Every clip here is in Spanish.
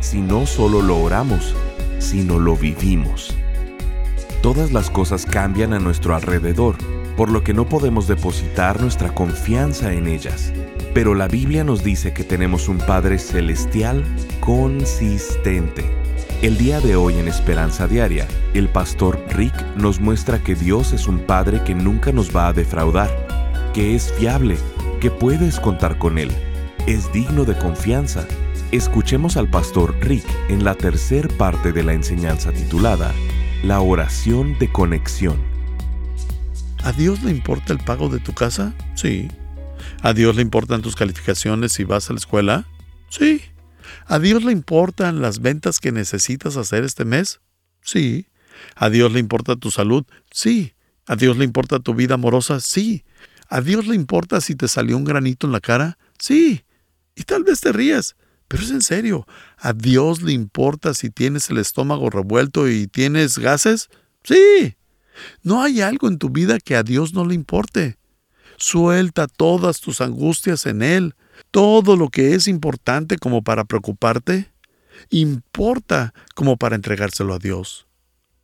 si no solo lo oramos, sino lo vivimos. Todas las cosas cambian a nuestro alrededor, por lo que no podemos depositar nuestra confianza en ellas. Pero la Biblia nos dice que tenemos un Padre celestial consistente. El día de hoy en Esperanza Diaria, el pastor Rick nos muestra que Dios es un Padre que nunca nos va a defraudar, que es fiable, que puedes contar con Él, es digno de confianza. Escuchemos al pastor Rick en la tercer parte de la enseñanza titulada La oración de conexión. ¿A Dios le importa el pago de tu casa? Sí. ¿A Dios le importan tus calificaciones si vas a la escuela? Sí. ¿A Dios le importan las ventas que necesitas hacer este mes? Sí. ¿A Dios le importa tu salud? Sí. ¿A Dios le importa tu vida amorosa? Sí. ¿A Dios le importa si te salió un granito en la cara? Sí. Y tal vez te rías, pero es en serio. ¿A Dios le importa si tienes el estómago revuelto y tienes gases? Sí. No hay algo en tu vida que a Dios no le importe. Suelta todas tus angustias en Él. Todo lo que es importante como para preocuparte, importa como para entregárselo a Dios.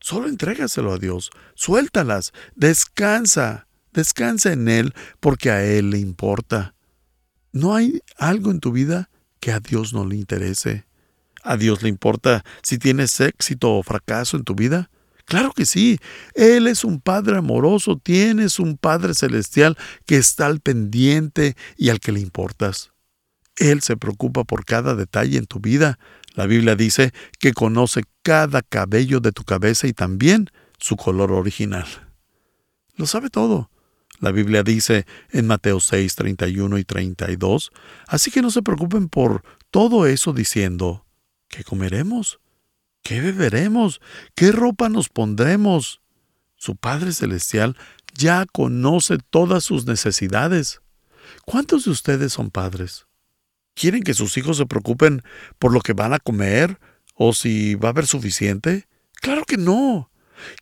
Solo entrégaselo a Dios. Suéltalas. Descansa. Descansa en Él porque a Él le importa. No hay algo en tu vida que a Dios no le interese. ¿A Dios le importa si tienes éxito o fracaso en tu vida? Claro que sí. Él es un Padre amoroso, tienes un Padre celestial que está al pendiente y al que le importas. Él se preocupa por cada detalle en tu vida. La Biblia dice que conoce cada cabello de tu cabeza y también su color original. Lo sabe todo. La Biblia dice en Mateo 6, 31 y 32, así que no se preocupen por todo eso diciendo, ¿qué comeremos? ¿Qué beberemos? ¿Qué ropa nos pondremos? Su Padre Celestial ya conoce todas sus necesidades. ¿Cuántos de ustedes son padres? ¿Quieren que sus hijos se preocupen por lo que van a comer o si va a haber suficiente? Claro que no.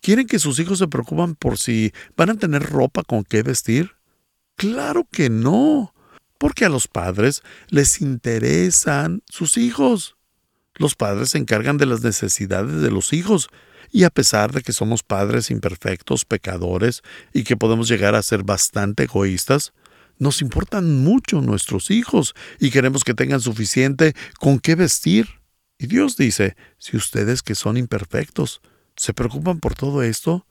¿Quieren que sus hijos se preocupen por si van a tener ropa con qué vestir? Claro que no. Porque a los padres les interesan sus hijos. Los padres se encargan de las necesidades de los hijos, y a pesar de que somos padres imperfectos, pecadores, y que podemos llegar a ser bastante egoístas, nos importan mucho nuestros hijos y queremos que tengan suficiente con qué vestir. Y Dios dice, si ustedes que son imperfectos se preocupan por todo esto,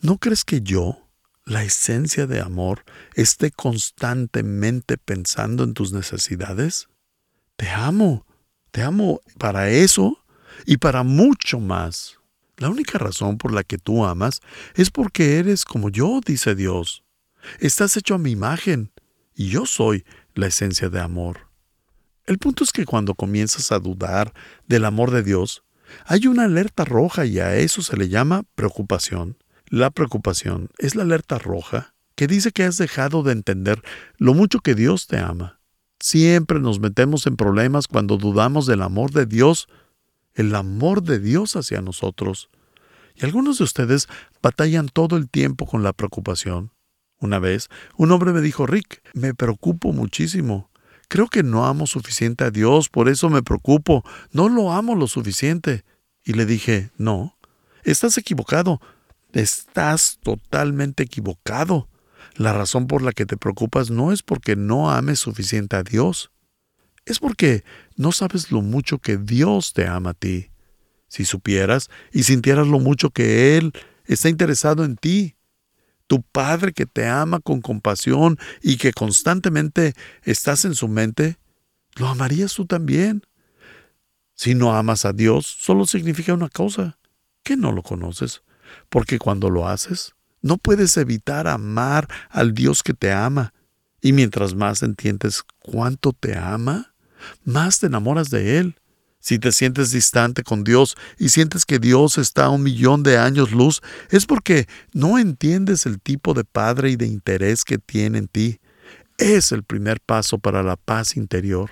¿no crees que yo, la esencia de amor, esté constantemente pensando en tus necesidades? Te amo te amo para eso y para mucho más. La única razón por la que tú amas es porque eres como yo, dice Dios. Estás hecho a mi imagen y yo soy la esencia de amor. El punto es que cuando comienzas a dudar del amor de Dios, hay una alerta roja y a eso se le llama preocupación. La preocupación es la alerta roja que dice que has dejado de entender lo mucho que Dios te ama. Siempre nos metemos en problemas cuando dudamos del amor de Dios, el amor de Dios hacia nosotros. Y algunos de ustedes batallan todo el tiempo con la preocupación. Una vez, un hombre me dijo, Rick, me preocupo muchísimo. Creo que no amo suficiente a Dios, por eso me preocupo. No lo amo lo suficiente. Y le dije, no, estás equivocado. Estás totalmente equivocado. La razón por la que te preocupas no es porque no ames suficiente a Dios, es porque no sabes lo mucho que Dios te ama a ti. Si supieras y sintieras lo mucho que Él está interesado en ti, tu Padre que te ama con compasión y que constantemente estás en su mente, lo amarías tú también. Si no amas a Dios, solo significa una cosa, que no lo conoces, porque cuando lo haces, no puedes evitar amar al Dios que te ama. Y mientras más entiendes cuánto te ama, más te enamoras de Él. Si te sientes distante con Dios y sientes que Dios está a un millón de años luz, es porque no entiendes el tipo de padre y de interés que tiene en ti. Es el primer paso para la paz interior.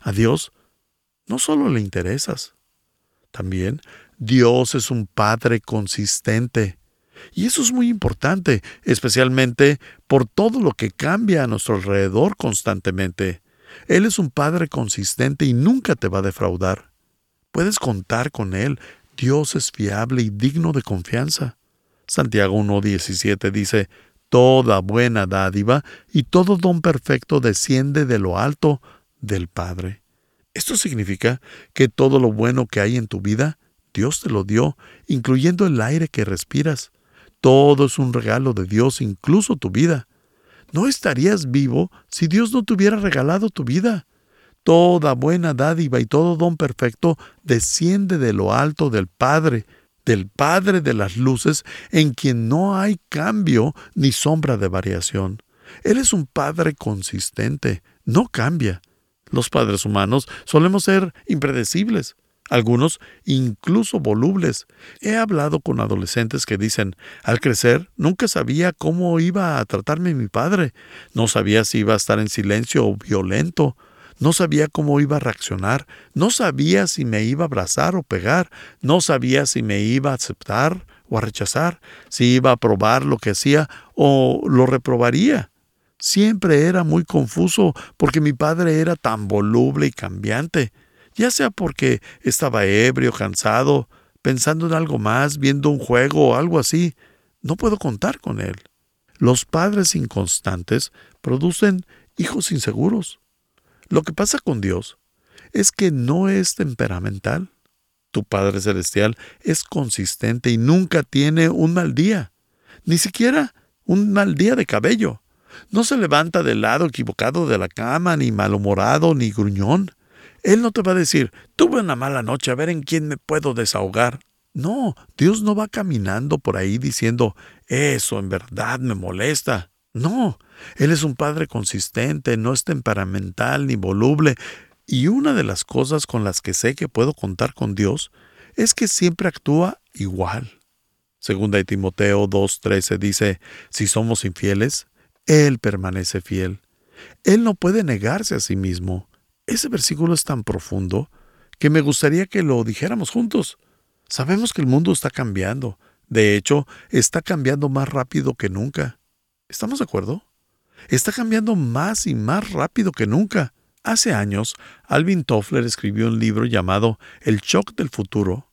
A Dios no solo le interesas, también Dios es un Padre consistente. Y eso es muy importante, especialmente por todo lo que cambia a nuestro alrededor constantemente. Él es un Padre consistente y nunca te va a defraudar. Puedes contar con Él. Dios es fiable y digno de confianza. Santiago 1.17 dice, Toda buena dádiva y todo don perfecto desciende de lo alto del Padre. Esto significa que todo lo bueno que hay en tu vida, Dios te lo dio, incluyendo el aire que respiras. Todo es un regalo de Dios, incluso tu vida. No estarías vivo si Dios no te hubiera regalado tu vida. Toda buena dádiva y todo don perfecto desciende de lo alto del Padre, del Padre de las luces, en quien no hay cambio ni sombra de variación. Él es un Padre consistente, no cambia. Los padres humanos solemos ser impredecibles, algunos incluso volubles. He hablado con adolescentes que dicen, al crecer nunca sabía cómo iba a tratarme mi padre, no sabía si iba a estar en silencio o violento, no sabía cómo iba a reaccionar, no sabía si me iba a abrazar o pegar, no sabía si me iba a aceptar o a rechazar, si iba a aprobar lo que hacía o lo reprobaría. Siempre era muy confuso porque mi padre era tan voluble y cambiante, ya sea porque estaba ebrio, cansado, pensando en algo más, viendo un juego o algo así. No puedo contar con él. Los padres inconstantes producen hijos inseguros. Lo que pasa con Dios es que no es temperamental. Tu Padre Celestial es consistente y nunca tiene un mal día, ni siquiera un mal día de cabello. No se levanta del lado equivocado de la cama, ni malhumorado, ni gruñón. Él no te va a decir, tuve una mala noche, a ver en quién me puedo desahogar. No, Dios no va caminando por ahí diciendo, eso en verdad me molesta. No, Él es un Padre consistente, no es temperamental ni voluble. Y una de las cosas con las que sé que puedo contar con Dios es que siempre actúa igual. Segunda de Timoteo 2.13 dice, si somos infieles, él permanece fiel. Él no puede negarse a sí mismo. Ese versículo es tan profundo que me gustaría que lo dijéramos juntos. Sabemos que el mundo está cambiando. De hecho, está cambiando más rápido que nunca. ¿Estamos de acuerdo? Está cambiando más y más rápido que nunca. Hace años, Alvin Toffler escribió un libro llamado El shock del futuro.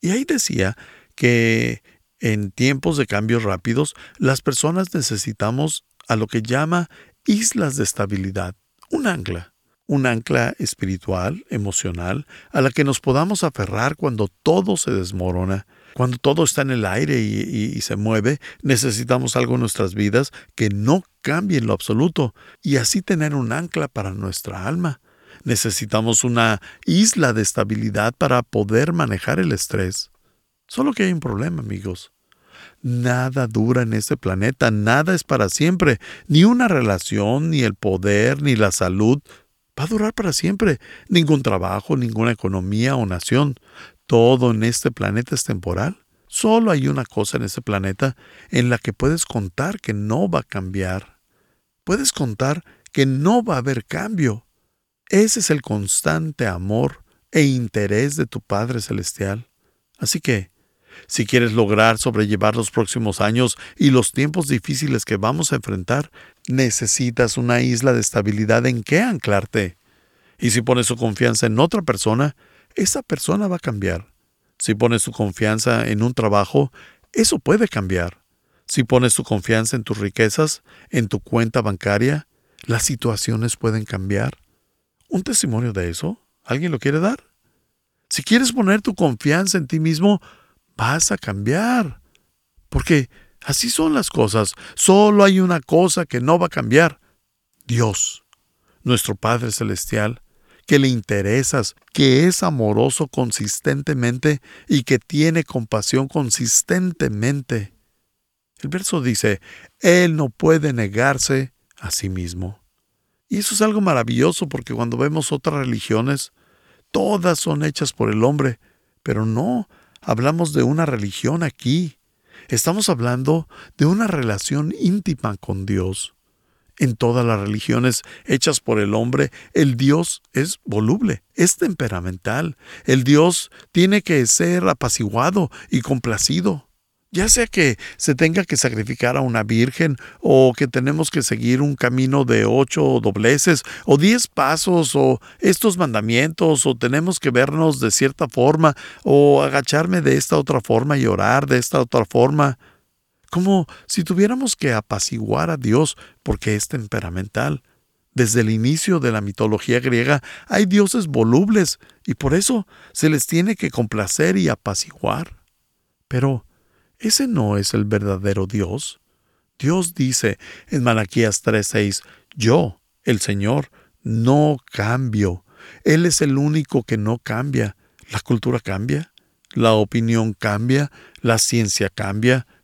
Y ahí decía que en tiempos de cambios rápidos, las personas necesitamos a lo que llama islas de estabilidad, un ancla, un ancla espiritual, emocional, a la que nos podamos aferrar cuando todo se desmorona, cuando todo está en el aire y, se mueve, necesitamos algo en nuestras vidas que no cambie en lo absoluto y así tener un ancla para nuestra alma. Necesitamos una isla de estabilidad para poder manejar el estrés. Solo que hay un problema, amigos. Nada dura en este planeta, nada es para siempre, ni una relación, ni el poder, ni la salud va a durar para siempre, ningún trabajo, ninguna economía o nación. Todo en este planeta es temporal. Solo hay una cosa en este planeta en la que puedes contar que no va a cambiar. Puedes contar que no va a haber cambio. Ese es el constante amor e interés de tu Padre Celestial. Así que, si quieres lograr sobrellevar los próximos años y los tiempos difíciles que vamos a enfrentar, necesitas una isla de estabilidad en que anclarte. Y si pones tu confianza en otra persona, esa persona va a cambiar. Si pones tu confianza en un trabajo, eso puede cambiar. Si pones tu confianza en tus riquezas, en tu cuenta bancaria, las situaciones pueden cambiar. ¿Un testimonio de eso? ¿Alguien lo quiere dar? Si quieres poner tu confianza en ti mismo, vas a cambiar. Porque así son las cosas. Solo hay una cosa que no va a cambiar. Dios, nuestro Padre Celestial, que le interesas, que es amoroso consistentemente y que tiene compasión consistentemente. El verso dice, Él no puede negarse a sí mismo. Y eso es algo maravilloso porque cuando vemos otras religiones, todas son hechas por el hombre, pero no, hablamos de una religión aquí. Estamos hablando de una relación íntima con Dios. En todas las religiones hechas por el hombre, el Dios es voluble, es temperamental. El Dios tiene que ser apaciguado y complacido ya sea que se tenga que sacrificar a una virgen o que tenemos que seguir un camino de ocho dobleces o diez pasos o estos mandamientos o tenemos que vernos de cierta forma o agacharme de esta otra forma y orar de esta otra forma, como si tuviéramos que apaciguar a Dios porque es temperamental. Desde el inicio de la mitología griega hay dioses volubles y por eso se les tiene que complacer y apaciguar. Pero, ese no es el verdadero Dios. Dios dice en Malaquías 3:6, yo, el Señor, no cambio. Él es el único que no cambia. La cultura cambia, la opinión cambia, la ciencia cambia,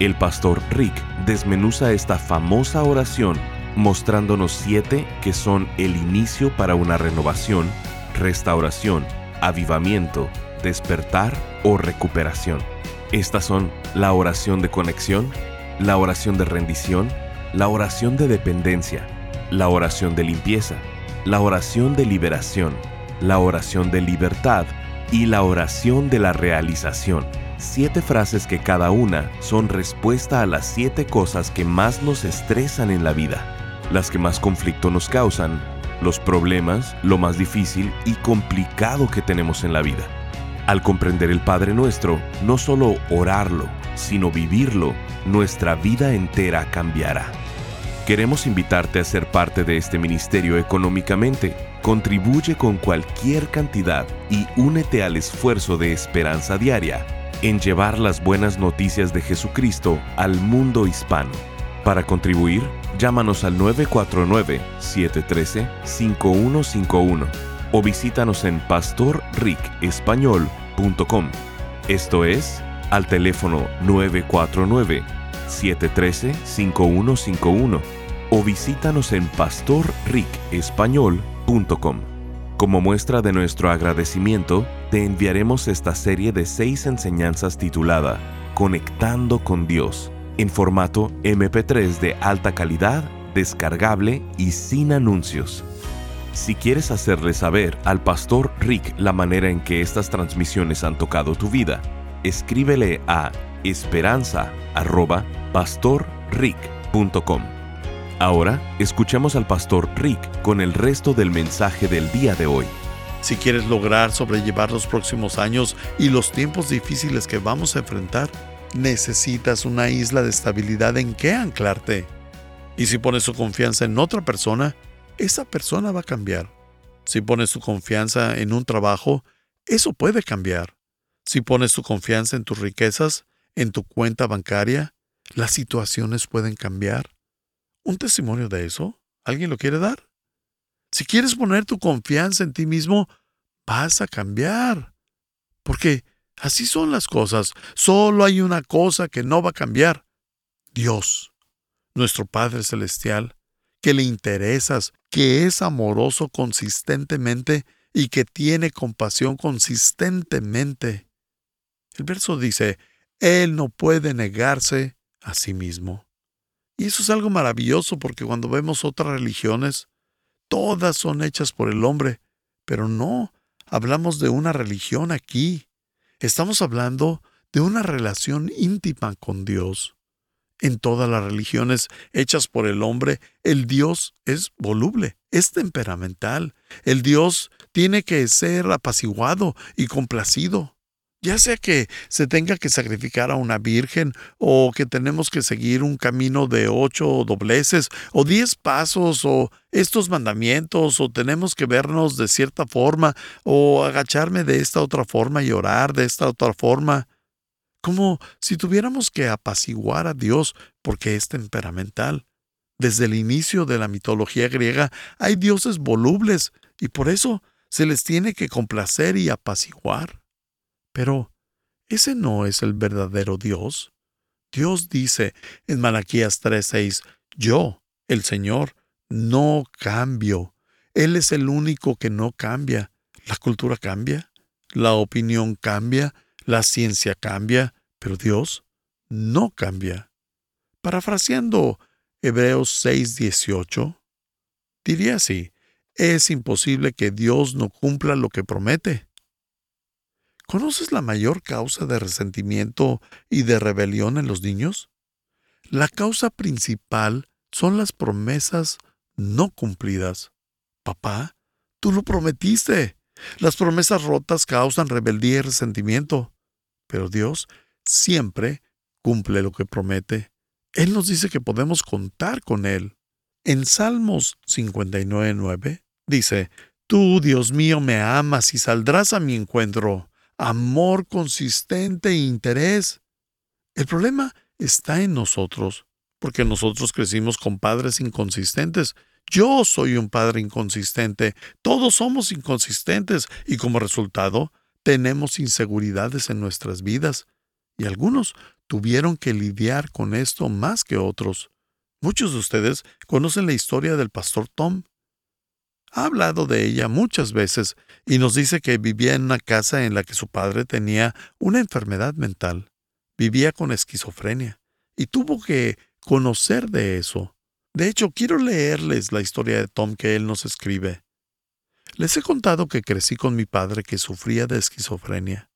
el pastor Rick desmenuza esta famosa oración mostrándonos siete que son el inicio para una renovación, restauración, avivamiento, despertar o recuperación. Estas son la oración de conexión, la oración de rendición, la oración de dependencia, la oración de limpieza, la oración de liberación, la oración de libertad y la oración de la realización. Siete frases que cada una son respuesta a las siete cosas que más nos estresan en la vida, las que más conflicto nos causan, los problemas, lo más difícil y complicado que tenemos en la vida. Al comprender el Padre Nuestro, no solo orarlo, sino vivirlo, nuestra vida entera cambiará. Queremos invitarte a ser parte de este ministerio económicamente. Contribuye con cualquier cantidad y únete al esfuerzo de esperanza diaria en llevar las buenas noticias de Jesucristo al mundo hispano. Para contribuir, llámanos al 949-713-5151 o visítanos en pastorricespañol.com. Esto es al teléfono 949-713-5151 o visítanos en pastorricespañol.com. Como muestra de nuestro agradecimiento, te enviaremos esta serie de seis enseñanzas titulada Conectando con Dios, en formato MP3 de alta calidad, descargable y sin anuncios. Si quieres hacerle saber al pastor Rick la manera en que estas transmisiones han tocado tu vida, escríbele a esperanza@pastorrick.com. Ahora escuchemos al pastor Rick con el resto del mensaje del día de hoy. Si quieres lograr sobrellevar los próximos años y los tiempos difíciles que vamos a enfrentar, necesitas una isla de estabilidad en que anclarte. Y si pones tu confianza en otra persona, esa persona va a cambiar. Si pones tu confianza en un trabajo, eso puede cambiar. Si pones tu confianza en tus riquezas, en tu cuenta bancaria, las situaciones pueden cambiar. ¿Un testimonio de eso? ¿Alguien lo quiere dar? Si quieres poner tu confianza en ti mismo, vas a cambiar. Porque así son las cosas. Solo hay una cosa que no va a cambiar. Dios, nuestro Padre Celestial, que le interesas, que es amoroso consistentemente y que tiene compasión consistentemente. El verso dice, Él no puede negarse a sí mismo. Y eso es algo maravilloso porque cuando vemos otras religiones, todas son hechas por el hombre, pero no, hablamos de una religión aquí. Estamos hablando de una relación íntima con Dios. En todas las religiones hechas por el hombre, el Dios es voluble, es temperamental. El Dios tiene que ser apaciguado y complacido. Ya sea que se tenga que sacrificar a una virgen o que tenemos que seguir un camino de ocho dobleces o diez pasos o estos mandamientos o tenemos que vernos de cierta forma o agacharme de esta otra forma y orar de esta otra forma, como si tuviéramos que apaciguar a Dios porque es temperamental. Desde el inicio de la mitología griega hay dioses volubles y por eso se les tiene que complacer y apaciguar. Pero, ¿ese no es el verdadero Dios? Dios dice en Malaquías 3:6, Yo, el Señor, no cambio. Él es el único que no cambia. La cultura cambia, la opinión cambia, la ciencia cambia, pero Dios no cambia. Parafraseando Hebreos 6:18, diría así, es imposible que Dios no cumpla lo que promete. ¿Conoces la mayor causa de resentimiento y de rebelión en los niños? La causa principal son las promesas no cumplidas. Papá, tú lo prometiste. Las promesas rotas causan rebeldía y resentimiento. Pero Dios siempre cumple lo que promete. Él nos dice que podemos contar con Él. En Salmos 59.9 dice, Tú, Dios mío, me amas y saldrás a mi encuentro amor consistente e interés. El problema está en nosotros, porque nosotros crecimos con padres inconsistentes. Yo soy un padre inconsistente, todos somos inconsistentes y como resultado tenemos inseguridades en nuestras vidas. Y algunos tuvieron que lidiar con esto más que otros. Muchos de ustedes conocen la historia del pastor Tom ha hablado de ella muchas veces y nos dice que vivía en una casa en la que su padre tenía una enfermedad mental. Vivía con esquizofrenia y tuvo que conocer de eso. De hecho, quiero leerles la historia de Tom que él nos escribe. Les he contado que crecí con mi padre que sufría de esquizofrenia,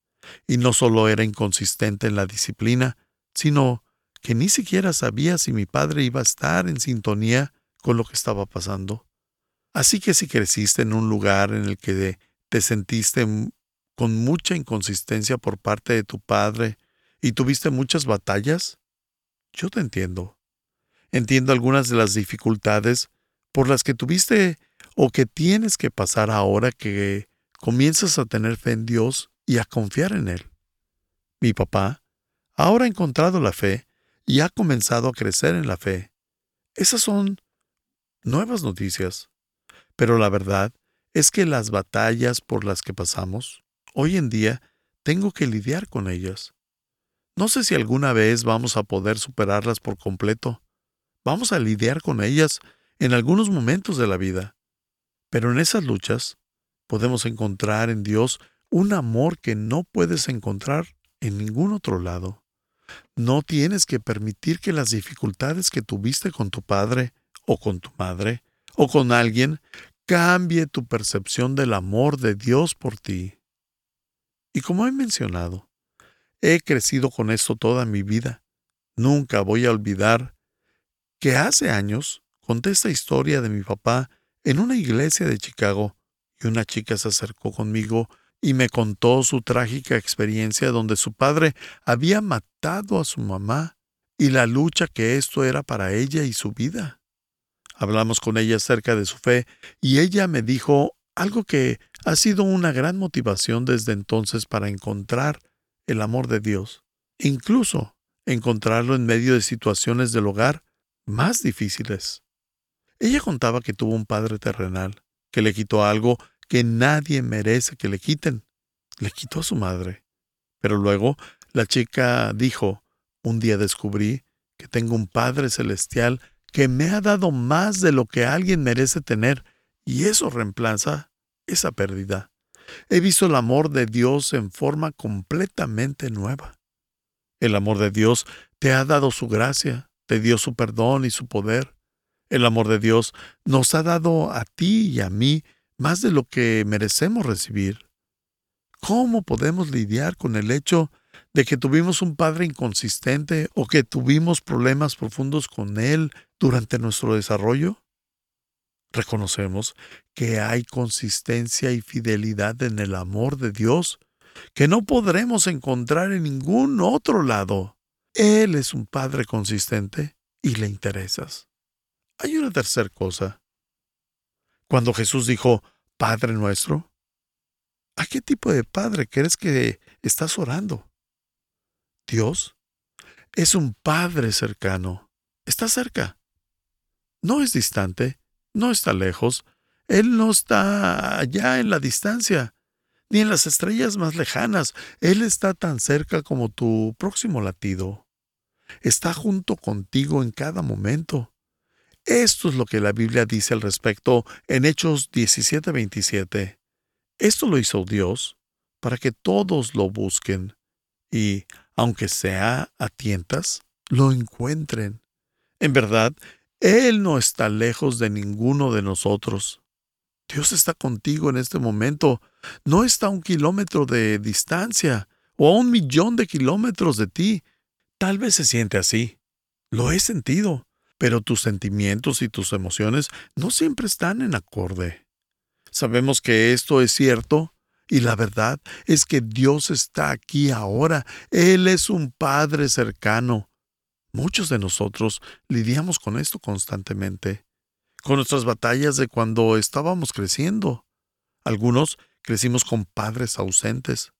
y no solo era inconsistente en la disciplina, sino que ni siquiera sabía si mi padre iba a estar en sintonía con lo que estaba pasando. Así que si creciste en un lugar en el que te sentiste con mucha inconsistencia por parte de tu padre y tuviste muchas batallas, yo te entiendo. Entiendo algunas de las dificultades por las que tuviste o que tienes que pasar ahora que comienzas a tener fe en Dios y a confiar en Él. Mi papá ahora ha encontrado la fe y ha comenzado a crecer en la fe. Esas son nuevas noticias. Pero la verdad es que las batallas por las que pasamos, hoy en día, tengo que lidiar con ellas. No sé si alguna vez vamos a poder superarlas por completo. Vamos a lidiar con ellas en algunos momentos de la vida. Pero en esas luchas podemos encontrar en Dios un amor que no puedes encontrar en ningún otro lado. No tienes que permitir que las dificultades que tuviste con tu padre o con tu madre o con alguien cambie tu percepción del amor de Dios por ti. Y como he mencionado, he crecido con esto toda mi vida. Nunca voy a olvidar que hace años conté esta historia de mi papá en una iglesia de Chicago y una chica se acercó conmigo y me contó su trágica experiencia donde su padre había matado a su mamá y la lucha que esto era para ella y su vida. Hablamos con ella acerca de su fe y ella me dijo algo que ha sido una gran motivación desde entonces para encontrar el amor de Dios, incluso encontrarlo en medio de situaciones del hogar más difíciles. Ella contaba que tuvo un padre terrenal, que le quitó algo que nadie merece que le quiten. Le quitó a su madre. Pero luego la chica dijo, un día descubrí que tengo un Padre Celestial que me ha dado más de lo que alguien merece tener, y eso reemplaza esa pérdida. He visto el amor de Dios en forma completamente nueva. El amor de Dios te ha dado su gracia, te dio su perdón y su poder. El amor de Dios nos ha dado a ti y a mí más de lo que merecemos recibir. ¿Cómo podemos lidiar con el hecho de que tuvimos un padre inconsistente o que tuvimos problemas profundos con él durante nuestro desarrollo? Reconocemos que hay consistencia y fidelidad en el amor de Dios que no podremos encontrar en ningún otro lado. Él es un Padre consistente y le interesas. Hay una tercera cosa. Cuando Jesús dijo, Padre nuestro, ¿a qué tipo de Padre crees que estás orando? Dios es un Padre cercano. Está cerca. No es distante, no está lejos, Él no está allá en la distancia, ni en las estrellas más lejanas. Él está tan cerca como tu próximo latido. Está junto contigo en cada momento. Esto es lo que la Biblia dice al respecto en Hechos 17:27. Esto lo hizo Dios para que todos lo busquen y, aunque sea a tientas, lo encuentren. En verdad, Él no está lejos de ninguno de nosotros. Dios está contigo en este momento. No está a un kilómetro de distancia o a un millón de kilómetros de ti. Tal vez se siente así. Lo he sentido, pero tus sentimientos y tus emociones no siempre están en acorde. Sabemos que esto es cierto y la verdad es que Dios está aquí ahora. Él es un Padre cercano. Muchos de nosotros lidiamos con esto constantemente, con nuestras batallas de cuando estábamos creciendo. Algunos crecimos con padres ausentes.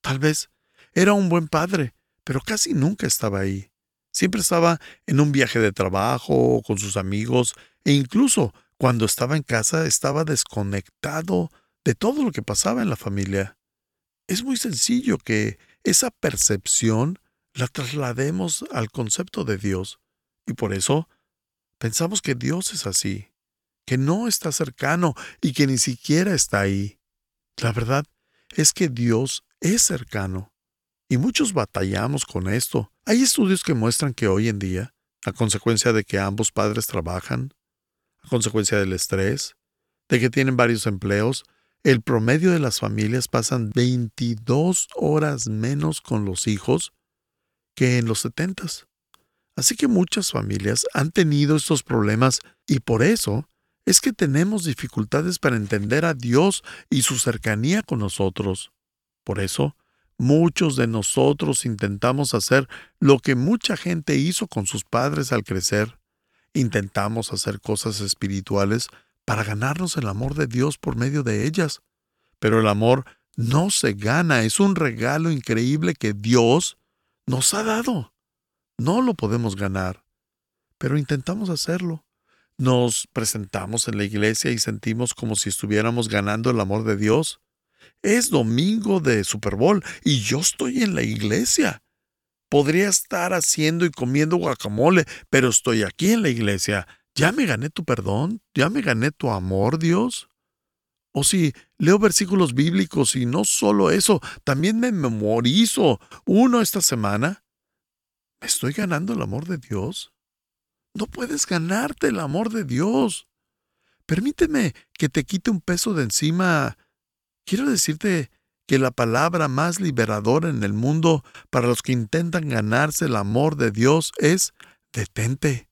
Tal vez era un buen padre, pero casi nunca estaba ahí. Siempre estaba en un viaje de trabajo o con sus amigos, e incluso cuando estaba en casa estaba desconectado de todo lo que pasaba en la familia. Es muy sencillo que esa percepción la traslademos al concepto de Dios, y por eso pensamos que Dios es así, que no está cercano y que ni siquiera está ahí. La verdad es que Dios es cercano, y muchos batallamos con esto. Hay estudios que muestran que hoy en día, a consecuencia de que ambos padres trabajan, a consecuencia del estrés, de que tienen varios empleos, el promedio de las familias pasan 22 horas menos con los hijos que en los 70. Así que muchas familias han tenido estos problemas y por eso es que tenemos dificultades para entender a Dios y su cercanía con nosotros. Por eso, muchos de nosotros intentamos hacer lo que mucha gente hizo con sus padres al crecer. Intentamos hacer cosas espirituales para ganarnos el amor de Dios por medio de ellas. Pero el amor no se gana, es un regalo increíble que Dios nos ha dado. No lo podemos ganar, pero intentamos hacerlo. Nos presentamos en la iglesia y sentimos como si estuviéramos ganando el amor de Dios. Es domingo de Super Bowl y yo estoy en la iglesia. Podría estar haciendo y comiendo guacamole, pero estoy aquí en la iglesia. ¿Ya me gané tu perdón? ¿Ya me gané tu amor, Dios? O si leo versículos bíblicos y no solo eso, también me memorizo uno esta semana. ¿Me estoy ganando el amor de Dios? No puedes ganarte el amor de Dios. Permíteme que te quite un peso de encima. Quiero decirte que la palabra más liberadora en el mundo para los que intentan ganarse el amor de Dios es detente.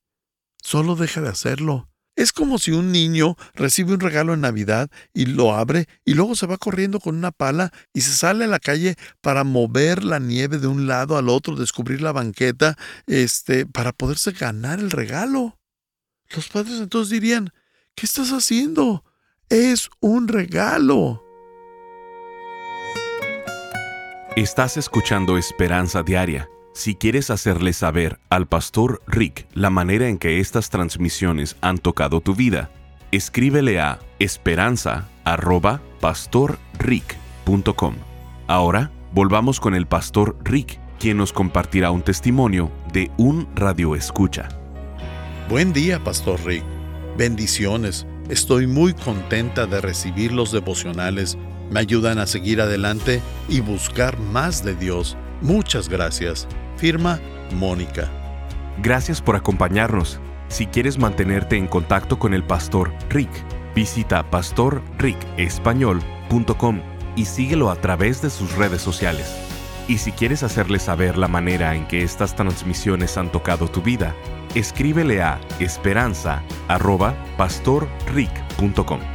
Solo deja de hacerlo. Es como si un niño recibe un regalo en Navidad y lo abre y luego se va corriendo con una pala y se sale a la calle para mover la nieve de un lado al otro, descubrir la banqueta, este, para poderse ganar el regalo. Los padres entonces dirían, ¿qué estás haciendo? Es un regalo. Estás escuchando Esperanza Diaria si quieres hacerle saber al pastor Rick la manera en que estas transmisiones han tocado tu vida, escríbele a esperanza.pastorrick.com. Ahora volvamos con el pastor Rick, quien nos compartirá un testimonio de un radio escucha. Buen día, pastor Rick. Bendiciones. Estoy muy contenta de recibir los devocionales. Me ayudan a seguir adelante y buscar más de Dios. Muchas gracias. Firma Mónica. Gracias por acompañarnos. Si quieres mantenerte en contacto con el pastor Rick, visita pastorricespañol.com y síguelo a través de sus redes sociales. Y si quieres hacerle saber la manera en que estas transmisiones han tocado tu vida, escríbele a esperanza.pastorrick.com.